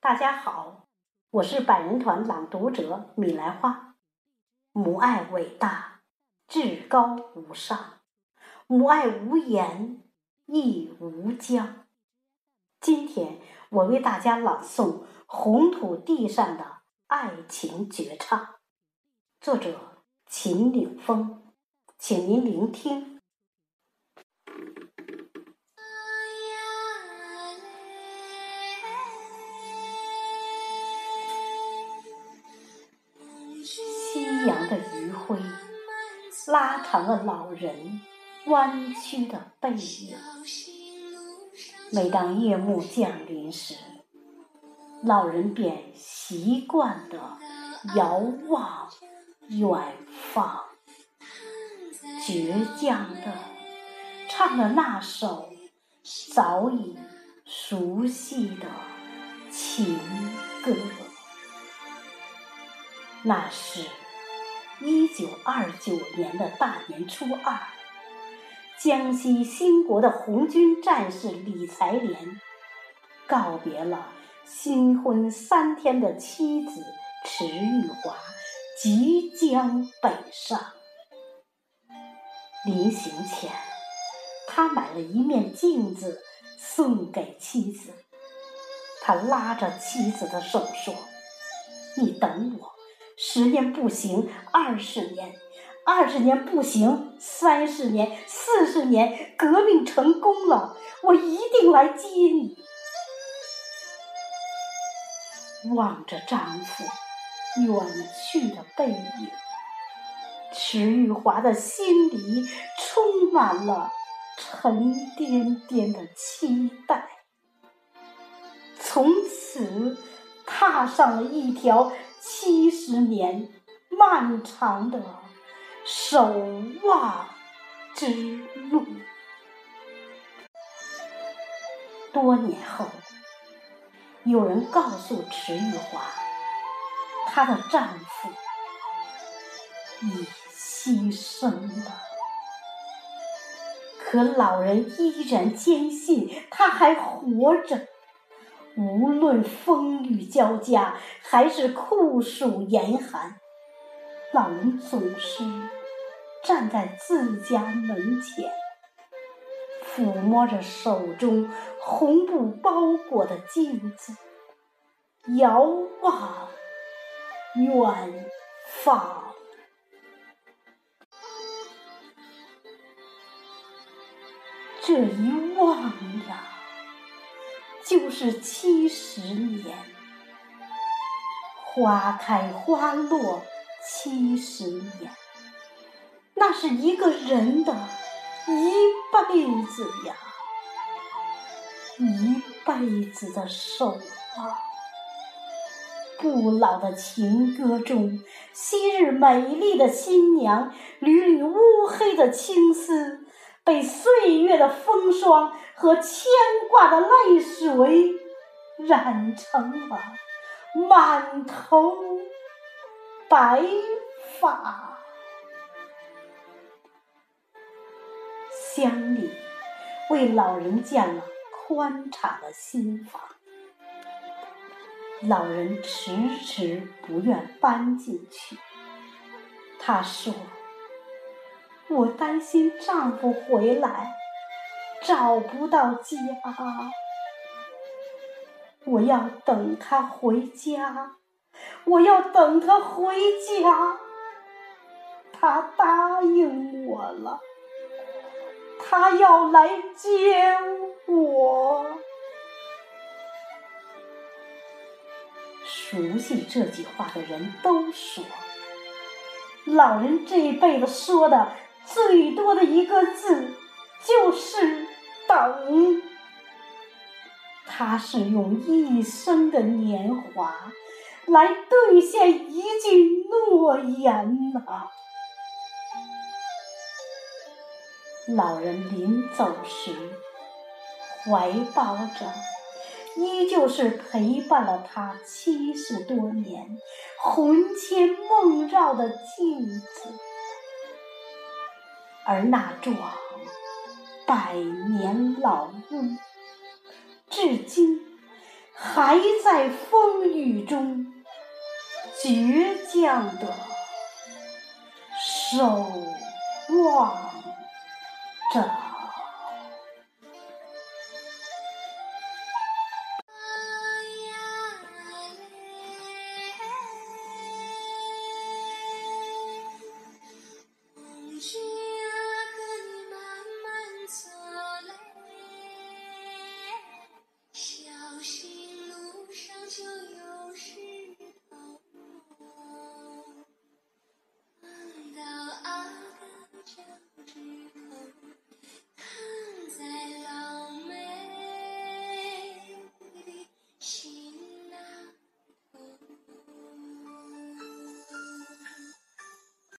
大家好，我是百人团朗读者米兰花。母爱伟大，至高无上，母爱无言，亦无疆。今天我为大家朗诵《红土地上的爱情绝唱》，作者秦岭峰，请您聆听。夕阳的余晖，拉长了老人弯曲的背影。每当夜幕降临时，老人便习惯地遥望远方，倔强地唱着那首早已熟悉的情歌。那是。一九二九年的大年初二，江西兴国的红军战士李才莲告别了新婚三天的妻子迟玉华，即将北上。临行前，他买了一面镜子送给妻子。他拉着妻子的手说：“你等我。”十年不行，二十年；二十年不行，三十年、四十年。革命成功了，我一定来接你。望着丈夫远去的背影，迟玉华的心里充满了沉甸甸的期待。从此，踏上了一条。七十年漫长的守望之路。多年后，有人告诉迟玉华，她的丈夫已牺牲了。可老人依然坚信他还活着。无论风雨交加，还是酷暑严寒，老人总是站在自家门前，抚摸着手中红布包裹的镜子，遥望远方。这一望呀！就是七十年，花开花落七十年，那是一个人的一辈子呀，一辈子的守望。不老的情歌中，昔日美丽的新娘，缕缕乌黑的青丝。被岁月的风霜和牵挂的泪水染成了满头白发。乡里为老人建了宽敞的新房，老人迟迟不愿搬进去。他说。我担心丈夫回来找不到家，我要等他回家，我要等他回家。他答应我了，他要来接我。熟悉这句话的人都说，老人这一辈子说的。最多的一个字就是等，他是用一生的年华来兑现一句诺言呐。老人临走时怀抱着依旧是陪伴了他七十多年、魂牵梦绕的镜子。而那幢百年老屋，至今还在风雨中倔强的守望着。Sushi.